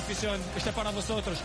afición. Este é para vosotros.